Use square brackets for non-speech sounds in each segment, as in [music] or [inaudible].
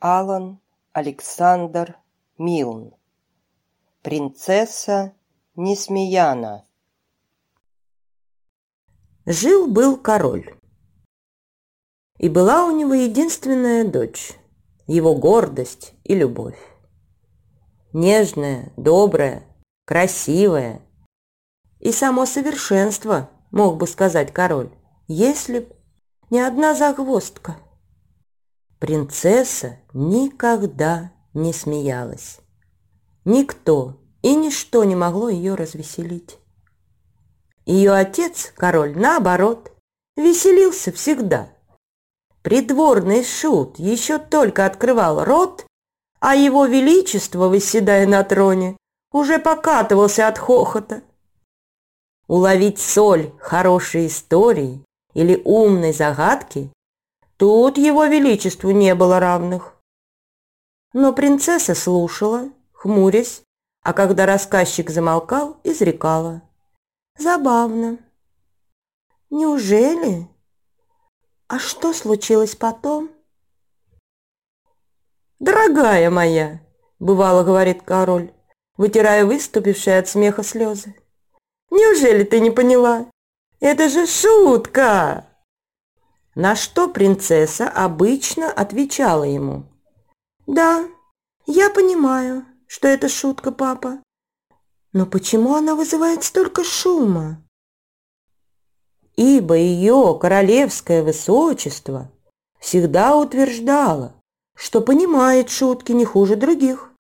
Алан Александр Милн. Принцесса Несмеяна. Жил-был король. И была у него единственная дочь, его гордость и любовь. Нежная, добрая, красивая и само совершенство, мог бы сказать король, если б не одна загвоздка – Принцесса никогда не смеялась. Никто и ничто не могло ее развеселить. Ее отец, король, наоборот, веселился всегда. Придворный шут еще только открывал рот, а его величество, выседая на троне, уже покатывался от хохота. Уловить соль хорошей истории или умной загадки Тут его величеству не было равных. Но принцесса слушала, хмурясь, а когда рассказчик замолкал, изрекала. Забавно. Неужели? А что случилось потом? Дорогая моя, бывало говорит король, вытирая выступившие от смеха слезы. Неужели ты не поняла? Это же шутка! На что принцесса обычно отвечала ему. «Да, я понимаю, что это шутка, папа. Но почему она вызывает столько шума?» Ибо ее королевское высочество всегда утверждало, что понимает шутки не хуже других.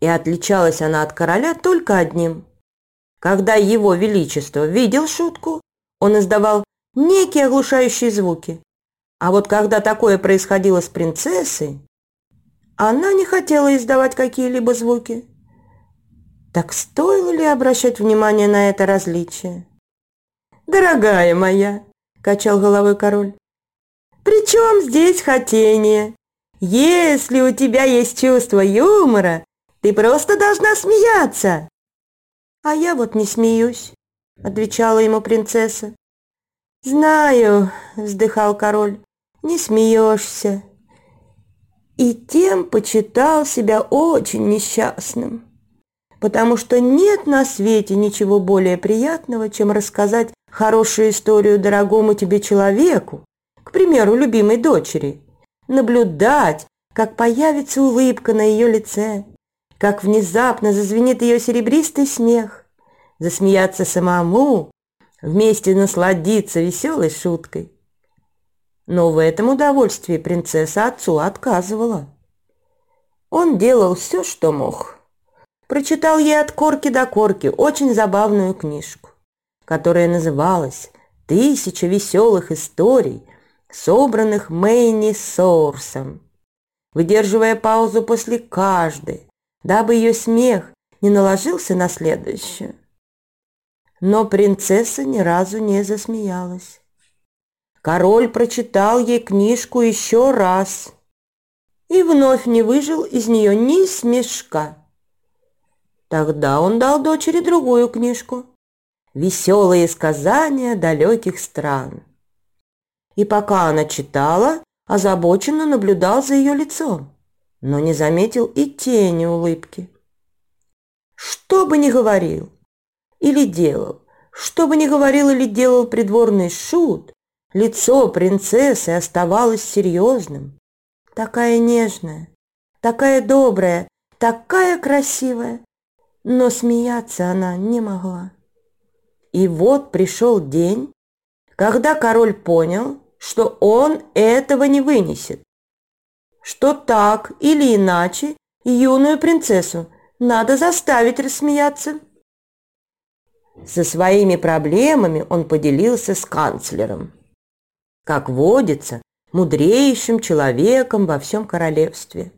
И отличалась она от короля только одним. Когда его величество видел шутку, он издавал некие оглушающие звуки. А вот когда такое происходило с принцессой, она не хотела издавать какие-либо звуки. Так стоило ли обращать внимание на это различие? «Дорогая моя», — качал головой король, — «при чем здесь хотение? Если у тебя есть чувство юмора, ты просто должна смеяться». «А я вот не смеюсь», — отвечала ему принцесса. «Знаю», — вздыхал король, — «не смеешься». И тем почитал себя очень несчастным, потому что нет на свете ничего более приятного, чем рассказать хорошую историю дорогому тебе человеку, к примеру, любимой дочери, наблюдать, как появится улыбка на ее лице, как внезапно зазвенит ее серебристый смех, засмеяться самому вместе насладиться веселой шуткой. Но в этом удовольствии принцесса отцу отказывала. Он делал все, что мог. Прочитал ей от корки до корки очень забавную книжку, которая называлась «Тысяча веселых историй, собранных Мэйни Сорсом», выдерживая паузу после каждой, дабы ее смех не наложился на следующую. Но принцесса ни разу не засмеялась. Король прочитал ей книжку еще раз и вновь не выжил из нее ни смешка. Тогда он дал дочери другую книжку «Веселые сказания далеких стран». И пока она читала, озабоченно наблюдал за ее лицом, но не заметил и тени улыбки. Что бы ни говорил, или делал. Что бы ни говорил или делал придворный шут, лицо принцессы оставалось серьезным. Такая нежная, такая добрая, такая красивая, но смеяться она не могла. И вот пришел день, когда король понял, что он этого не вынесет, что так или иначе юную принцессу надо заставить рассмеяться. Со своими проблемами он поделился с канцлером. Как водится, мудрейшим человеком во всем королевстве.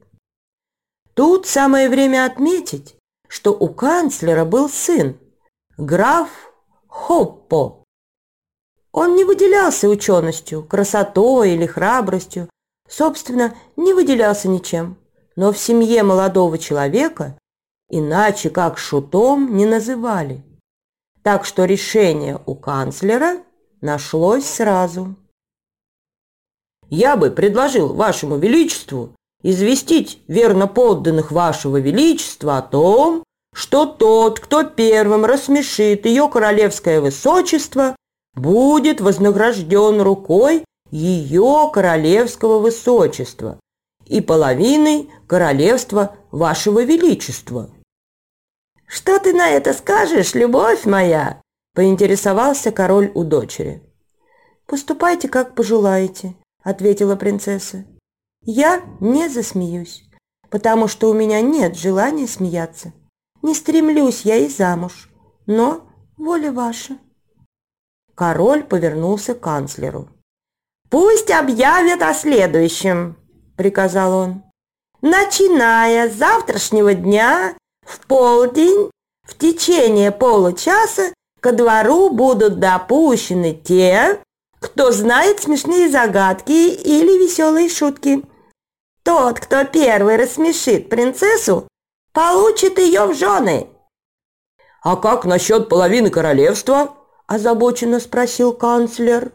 Тут самое время отметить, что у канцлера был сын, граф Хоппо. Он не выделялся ученостью, красотой или храбростью, собственно, не выделялся ничем, но в семье молодого человека иначе как шутом не называли. Так что решение у канцлера нашлось сразу. «Я бы предложил вашему величеству известить верно подданных вашего величества о том, что тот, кто первым рассмешит ее королевское высочество, будет вознагражден рукой ее королевского высочества и половиной королевства вашего величества. «Что ты на это скажешь, любовь моя?» – поинтересовался король у дочери. «Поступайте, как пожелаете», – ответила принцесса. «Я не засмеюсь, потому что у меня нет желания смеяться. Не стремлюсь я и замуж, но воля ваша». Король повернулся к канцлеру. «Пусть объявят о следующем», – приказал он. «Начиная с завтрашнего дня в полдень в течение получаса ко двору будут допущены те, кто знает смешные загадки или веселые шутки. Тот, кто первый рассмешит принцессу, получит ее в жены». «А как насчет половины королевства?» – озабоченно спросил канцлер.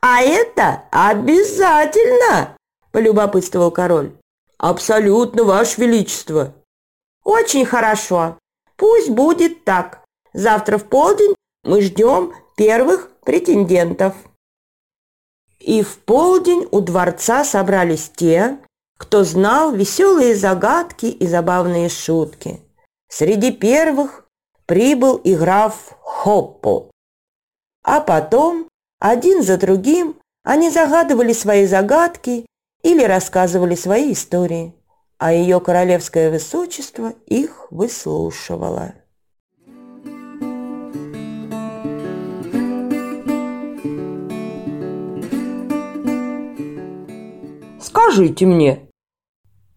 «А это обязательно!» – полюбопытствовал король. «Абсолютно, Ваше Величество!» «Очень хорошо. Пусть будет так. Завтра в полдень мы ждем первых претендентов». И в полдень у дворца собрались те, кто знал веселые загадки и забавные шутки. Среди первых прибыл и граф Хоппо. А потом, один за другим, они загадывали свои загадки или рассказывали свои истории, а ее королевское высочество их выслушивало. «Скажите мне,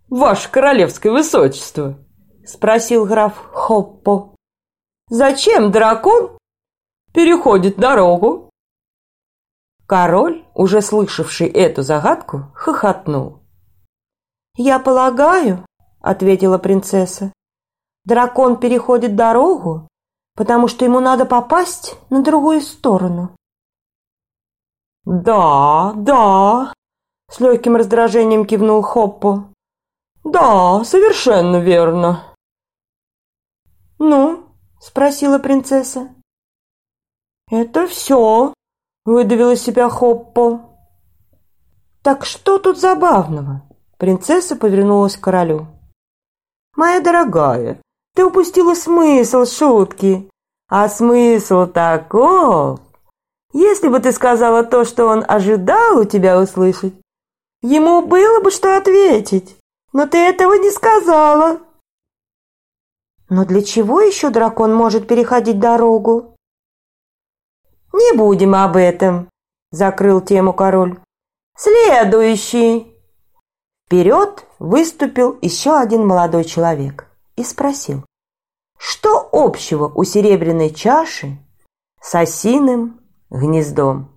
ваше королевское высочество», — спросил граф Хоппо, — «зачем дракон переходит дорогу?» Король, уже слышавший эту загадку, хохотнул. «Я полагаю, — ответила принцесса, — дракон переходит дорогу, потому что ему надо попасть на другую сторону». «Да, да!» — с легким раздражением кивнул Хоппо. «Да, совершенно верно». «Ну?» — спросила принцесса. «Это все», — выдавил из себя Хоппо. «Так что тут забавного?» Принцесса повернулась к королю. «Моя дорогая, ты упустила смысл шутки. А смысл таков. Если бы ты сказала то, что он ожидал у тебя услышать, ему было бы что ответить. Но ты этого не сказала». «Но для чего еще дракон может переходить дорогу?» «Не будем об этом», – закрыл тему король. «Следующий!» Вперед выступил еще один молодой человек и спросил, что общего у серебряной чаши с осиным гнездом?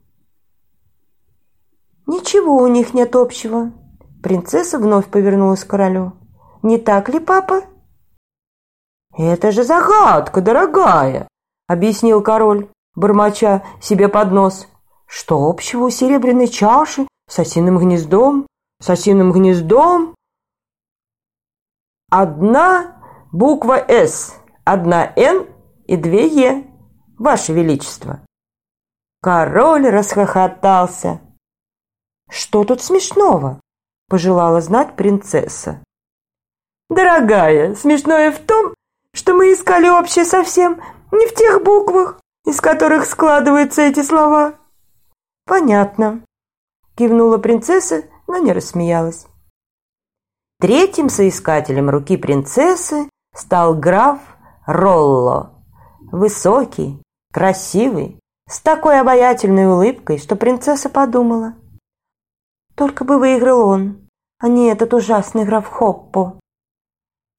«Ничего у них нет общего», – принцесса вновь повернулась к королю. «Не так ли, папа?» «Это же загадка, дорогая!» – объяснил король бормоча себе под нос. Что общего у серебряной чаши с осиным гнездом? С осиным гнездом? Одна буква «С», одна «Н» и две «Е», Ваше Величество. Король расхохотался. «Что тут смешного?» – пожелала знать принцесса. «Дорогая, смешное в том, что мы искали общее совсем не в тех буквах, из которых складываются эти слова. Понятно, кивнула принцесса, но не рассмеялась. Третьим соискателем руки принцессы стал граф Ролло. Высокий, красивый, с такой обаятельной улыбкой, что принцесса подумала. Только бы выиграл он, а не этот ужасный граф Хоппо.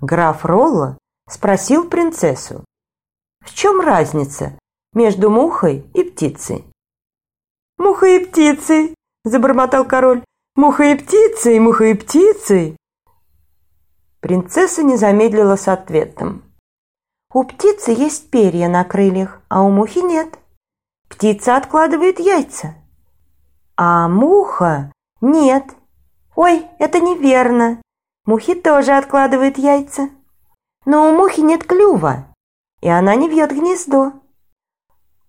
Граф Ролло спросил принцессу, в чем разница между мухой и птицей. «Мухой и птицей!» – забормотал король. Муха и птицей, муха и птицей!» Принцесса не замедлила с ответом. «У птицы есть перья на крыльях, а у мухи нет. Птица откладывает яйца, а муха нет. Ой, это неверно. Мухи тоже откладывают яйца. Но у мухи нет клюва, и она не вьет гнездо.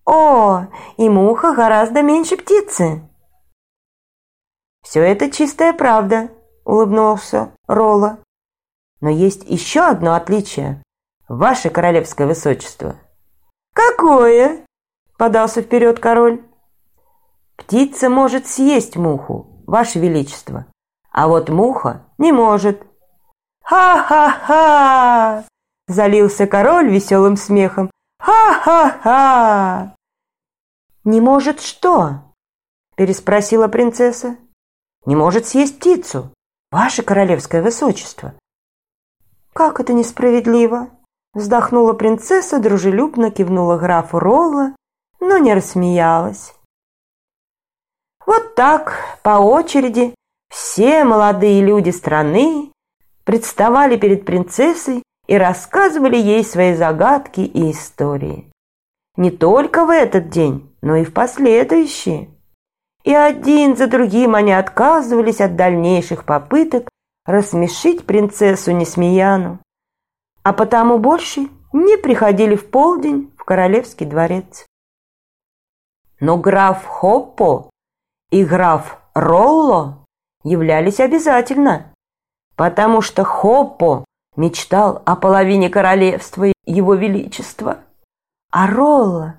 О, и муха гораздо меньше птицы. Все это чистая правда, улыбнулся Ролла. Но есть еще одно отличие, ваше королевское высочество. Какое? Подался вперед король. Птица может съесть муху, ваше величество, а вот муха не может. Ха-ха-ха! Залился король веселым смехом. Ха-ха-ха! Не может что? Переспросила принцесса. Не может съесть птицу, ваше королевское высочество. «Как это несправедливо!» Вздохнула принцесса, дружелюбно кивнула графу Ролла, но не рассмеялась. Вот так, по очереди, все молодые люди страны представали перед принцессой и рассказывали ей свои загадки и истории. Не только в этот день, но и в последующие. И один за другим они отказывались от дальнейших попыток рассмешить принцессу Несмеяну, а потому больше не приходили в полдень в королевский дворец. Но граф Хоппо и граф Ролло являлись обязательно, потому что Хоппо мечтал о половине королевства его величества, а Ролло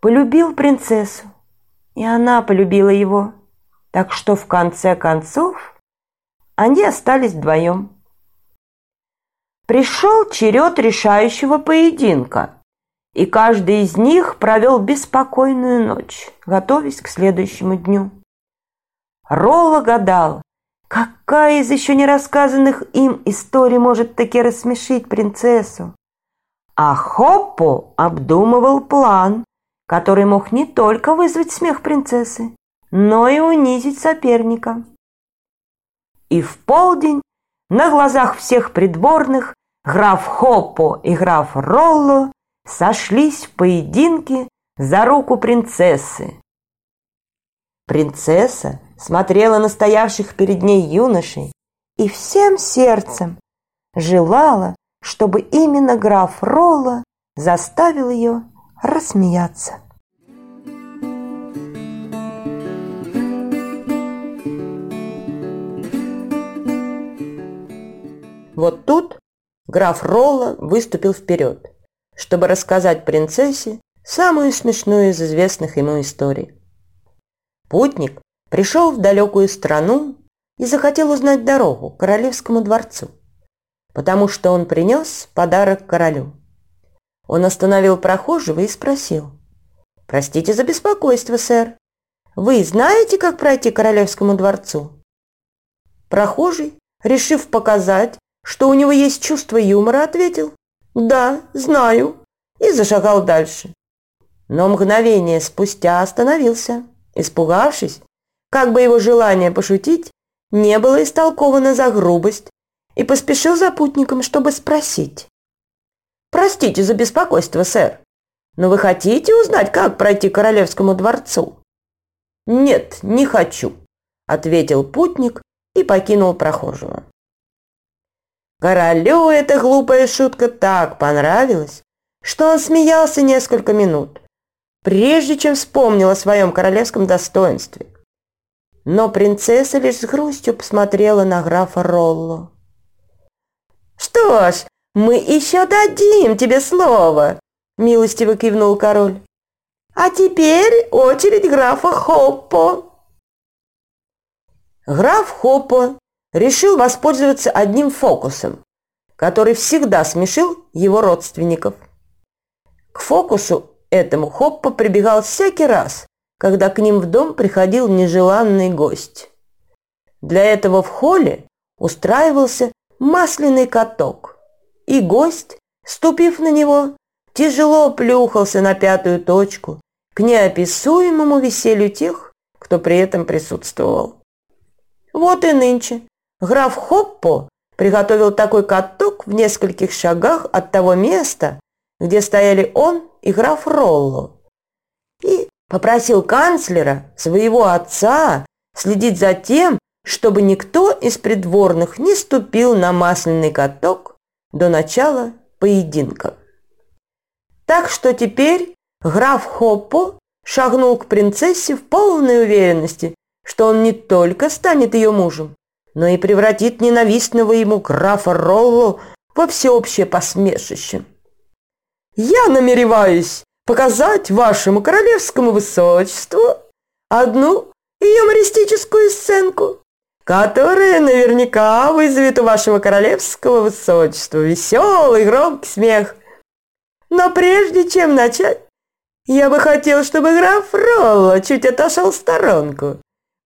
полюбил принцессу, и она полюбила его, так что в конце концов они остались вдвоем. Пришел черед решающего поединка, и каждый из них провел беспокойную ночь, готовясь к следующему дню. Ролла гадал, какая из еще не рассказанных им историй может таки рассмешить принцессу. А Хоппо обдумывал план, который мог не только вызвать смех принцессы, но и унизить соперника. И в полдень на глазах всех придворных граф Хоппо и граф Ролло сошлись в поединке за руку принцессы. Принцесса смотрела на стоявших перед ней юношей и всем сердцем желала, чтобы именно граф Ролло заставил ее рассмеяться. Вот тут граф Ролла выступил вперед, чтобы рассказать принцессе самую смешную из известных ему историй. Путник пришел в далекую страну и захотел узнать дорогу к королевскому дворцу, потому что он принес подарок королю. Он остановил прохожего и спросил. «Простите за беспокойство, сэр. Вы знаете, как пройти к королевскому дворцу?» Прохожий, решив показать, что у него есть чувство юмора, ответил «Да, знаю» и зашагал дальше. Но мгновение спустя остановился, испугавшись, как бы его желание пошутить не было истолковано за грубость, и поспешил за путником, чтобы спросить. «Простите за беспокойство, сэр, но вы хотите узнать, как пройти королевскому дворцу?» «Нет, не хочу», — ответил путник и покинул прохожего. Королю эта глупая шутка так понравилась, что он смеялся несколько минут, прежде чем вспомнил о своем королевском достоинстве. Но принцесса лишь с грустью посмотрела на графа Ролло. «Что ж, мы еще дадим тебе слово», – милостиво кивнул король. «А теперь очередь графа Хоппо». Граф Хоппо решил воспользоваться одним фокусом, который всегда смешил его родственников. К фокусу этому Хоппа прибегал всякий раз, когда к ним в дом приходил нежеланный гость. Для этого в холле устраивался масляный каток, и гость, ступив на него, тяжело плюхался на пятую точку к неописуемому веселью тех, кто при этом присутствовал. Вот и нынче граф Хоппо приготовил такой каток в нескольких шагах от того места, где стояли он и граф Ролло. И попросил канцлера, своего отца, следить за тем, чтобы никто из придворных не ступил на масляный каток до начала поединка. Так что теперь граф Хоппо шагнул к принцессе в полной уверенности, что он не только станет ее мужем, но и превратит ненавистного ему графа Ролло во всеобщее посмешище. «Я намереваюсь показать вашему королевскому высочеству одну юмористическую сценку, которая наверняка вызовет у вашего королевского высочества веселый громкий смех. Но прежде чем начать, я бы хотел, чтобы граф Ролло чуть отошел в сторонку,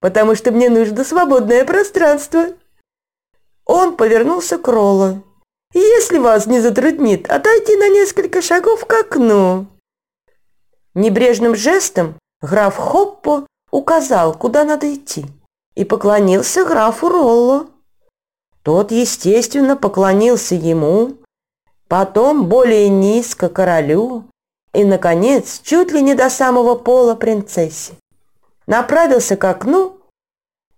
потому что мне нужно свободное пространство. Он повернулся к Ролло. Если вас не затруднит, отойти на несколько шагов к окну. Небрежным жестом граф Хоппо указал, куда надо идти, и поклонился графу Ролло. Тот, естественно, поклонился ему, потом более низко королю и, наконец, чуть ли не до самого пола принцессе. Направился к окну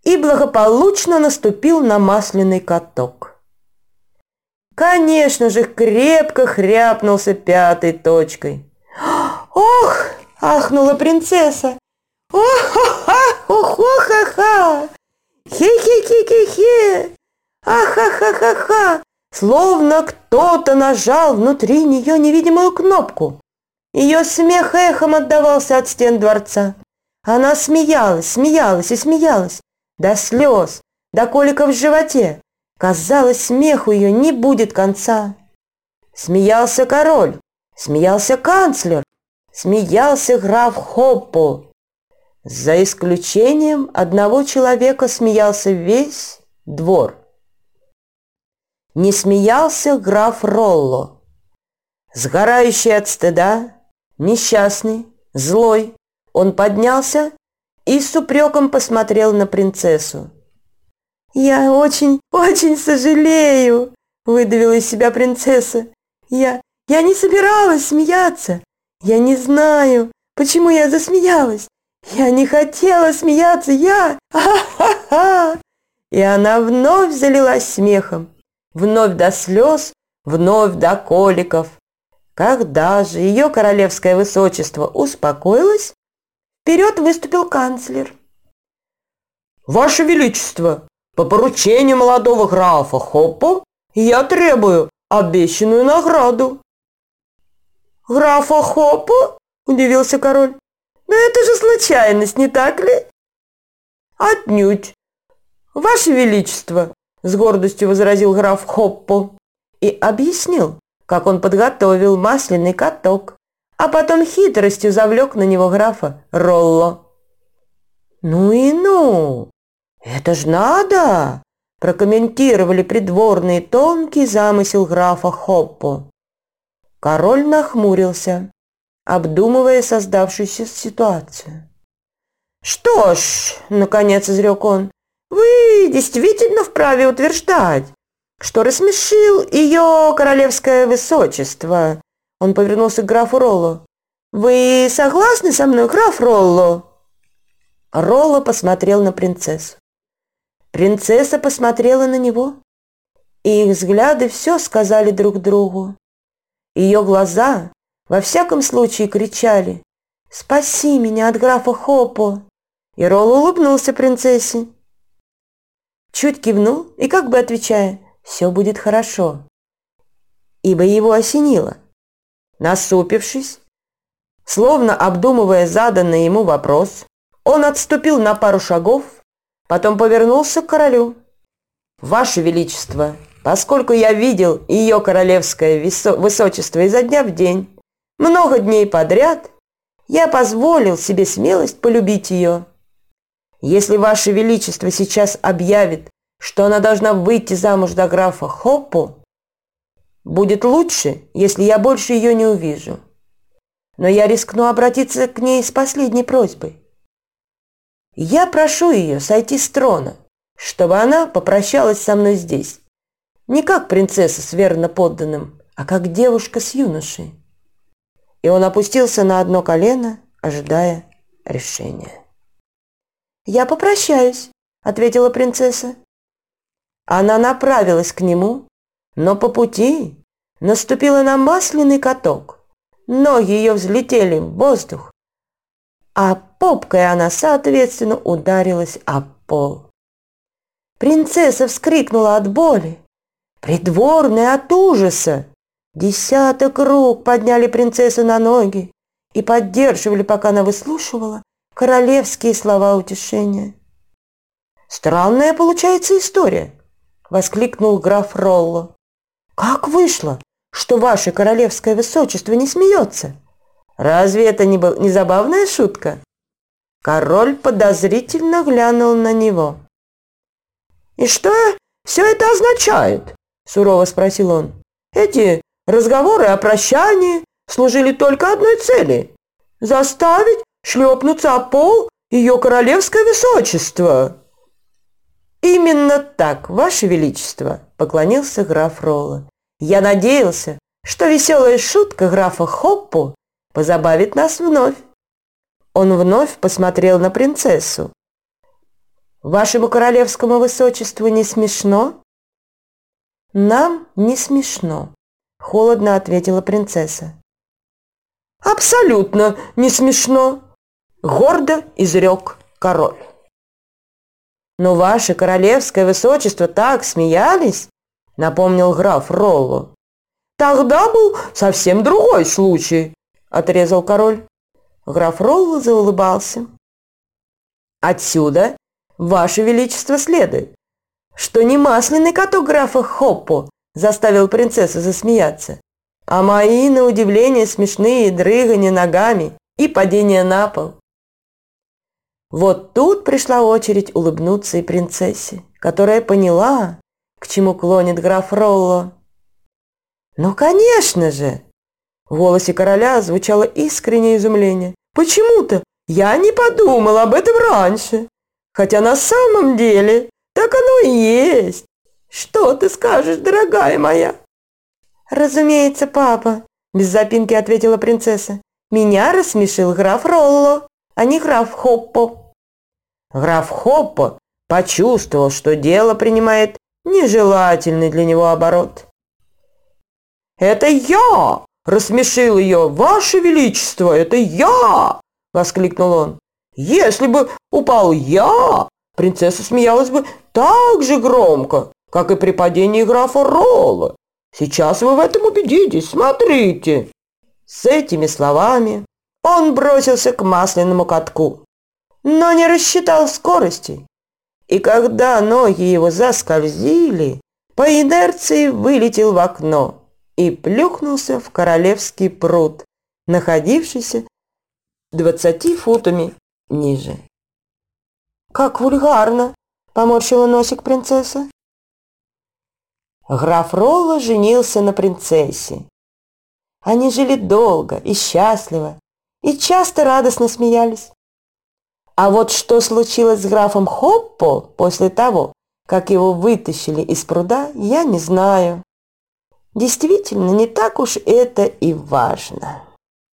и благополучно наступил на масляный каток. Конечно же, крепко хряпнулся пятой точкой. «Ох!» – ахнула принцесса. «Ох-ха-ха! Хе-хе-хе-хе-хе! Ах-ха-ха-ха-ха!» Словно кто-то нажал внутри нее невидимую кнопку. Ее смех эхом отдавался от стен дворца. Она смеялась, смеялась и смеялась. До слез, до коликов в животе. Казалось, смеху ее не будет конца. Смеялся король, смеялся канцлер, смеялся граф Хоппо. За исключением одного человека смеялся весь двор. Не смеялся граф Ролло. Сгорающий от стыда, несчастный, злой, он поднялся и с упреком посмотрел на принцессу. «Я очень, очень сожалею», – выдавила из себя принцесса. «Я, я не собиралась смеяться. Я не знаю, почему я засмеялась. Я не хотела смеяться, я... Ха-ха-ха!» [laughs] И она вновь залилась смехом, вновь до слез, вновь до коликов. Когда же ее королевское высочество успокоилось, вперед выступил канцлер. «Ваше Величество, по поручению молодого графа Хоппо я требую обещанную награду». «Графа Хоппо?» – удивился король. «Да это же случайность, не так ли?» «Отнюдь. Ваше Величество!» – с гордостью возразил граф Хоппо и объяснил, как он подготовил масляный каток, а потом хитростью завлек на него графа Ролло. «Ну и ну! Это ж надо!» прокомментировали придворные тонкий замысел графа Хоппо. Король нахмурился, обдумывая создавшуюся ситуацию. «Что ж», — наконец изрек он, — «вы действительно вправе утверждать, что рассмешил ее королевское высочество». Он повернулся к графу Ролло. «Вы согласны со мной, граф Ролло?» Ролло посмотрел на принцессу. Принцесса посмотрела на него, и их взгляды все сказали друг другу. Ее глаза во всяком случае кричали «Спаси меня от графа Хопо!» И Ролл улыбнулся принцессе. Чуть кивнул и как бы отвечая «Все будет хорошо», ибо его осенило. Насупившись, словно обдумывая заданный ему вопрос, он отступил на пару шагов Потом повернулся к королю. «Ваше Величество, поскольку я видел ее королевское высочество изо дня в день, много дней подряд, я позволил себе смелость полюбить ее. Если Ваше Величество сейчас объявит, что она должна выйти замуж за графа Хоппу, будет лучше, если я больше ее не увижу. Но я рискну обратиться к ней с последней просьбой. Я прошу ее сойти с трона чтобы она попрощалась со мной здесь. Не как принцесса с верно подданным, а как девушка с юношей. И он опустился на одно колено, ожидая решения. «Я попрощаюсь», — ответила принцесса. Она направилась к нему, но по пути наступила на масляный каток. Ноги ее взлетели в воздух, а попкой она, соответственно, ударилась о пол. Принцесса вскрикнула от боли, придворная от ужаса. Десяток рук подняли принцессу на ноги и поддерживали, пока она выслушивала королевские слова утешения. «Странная получается история», — воскликнул граф Ролло. «Как вышло, что ваше королевское высочество не смеется? Разве это не, не забавная шутка?» Король подозрительно глянул на него. «И что все это означает?» – сурово спросил он. «Эти разговоры о прощании служили только одной цели – заставить шлепнуться о пол ее королевское высочество». «Именно так, ваше величество», – поклонился граф Ролла. «Я надеялся, что веселая шутка графа Хоппу позабавит нас вновь». Он вновь посмотрел на принцессу. «Вашему королевскому высочеству не смешно?» «Нам не смешно», – холодно ответила принцесса. «Абсолютно не смешно», – гордо изрек король. «Но ваше королевское высочество так смеялись», – напомнил граф Ролло. «Тогда был совсем другой случай», – отрезал король. Граф Ролло заулыбался. «Отсюда, ваше величество, следует, что не масляный каток графа Хоппо заставил принцессу засмеяться, а мои, на удивление, смешные дрыгания ногами и падение на пол. Вот тут пришла очередь улыбнуться и принцессе, которая поняла, к чему клонит граф Ролло. «Ну, конечно же!» В голосе короля звучало искреннее изумление. «Почему-то я не подумал об этом раньше, хотя на самом деле так оно и есть. Что ты скажешь, дорогая моя?» «Разумеется, папа», – без запинки ответила принцесса. «Меня рассмешил граф Ролло, а не граф Хоппо». Граф Хоппо почувствовал, что дело принимает нежелательный для него оборот. «Это я!» – рассмешил ее. «Ваше Величество, это я!» – воскликнул он. «Если бы упал я, принцесса смеялась бы так же громко, как и при падении графа Ролла. Сейчас вы в этом убедитесь, смотрите!» С этими словами он бросился к масляному катку но не рассчитал скорости. И когда ноги его заскользили, по инерции вылетел в окно и плюхнулся в королевский пруд, находившийся двадцати футами ниже. «Как вульгарно!» – поморщила носик принцесса. Граф Ролло женился на принцессе. Они жили долго и счастливо, и часто радостно смеялись. А вот что случилось с графом Хоппо после того, как его вытащили из пруда, я не знаю. Действительно, не так уж это и важно.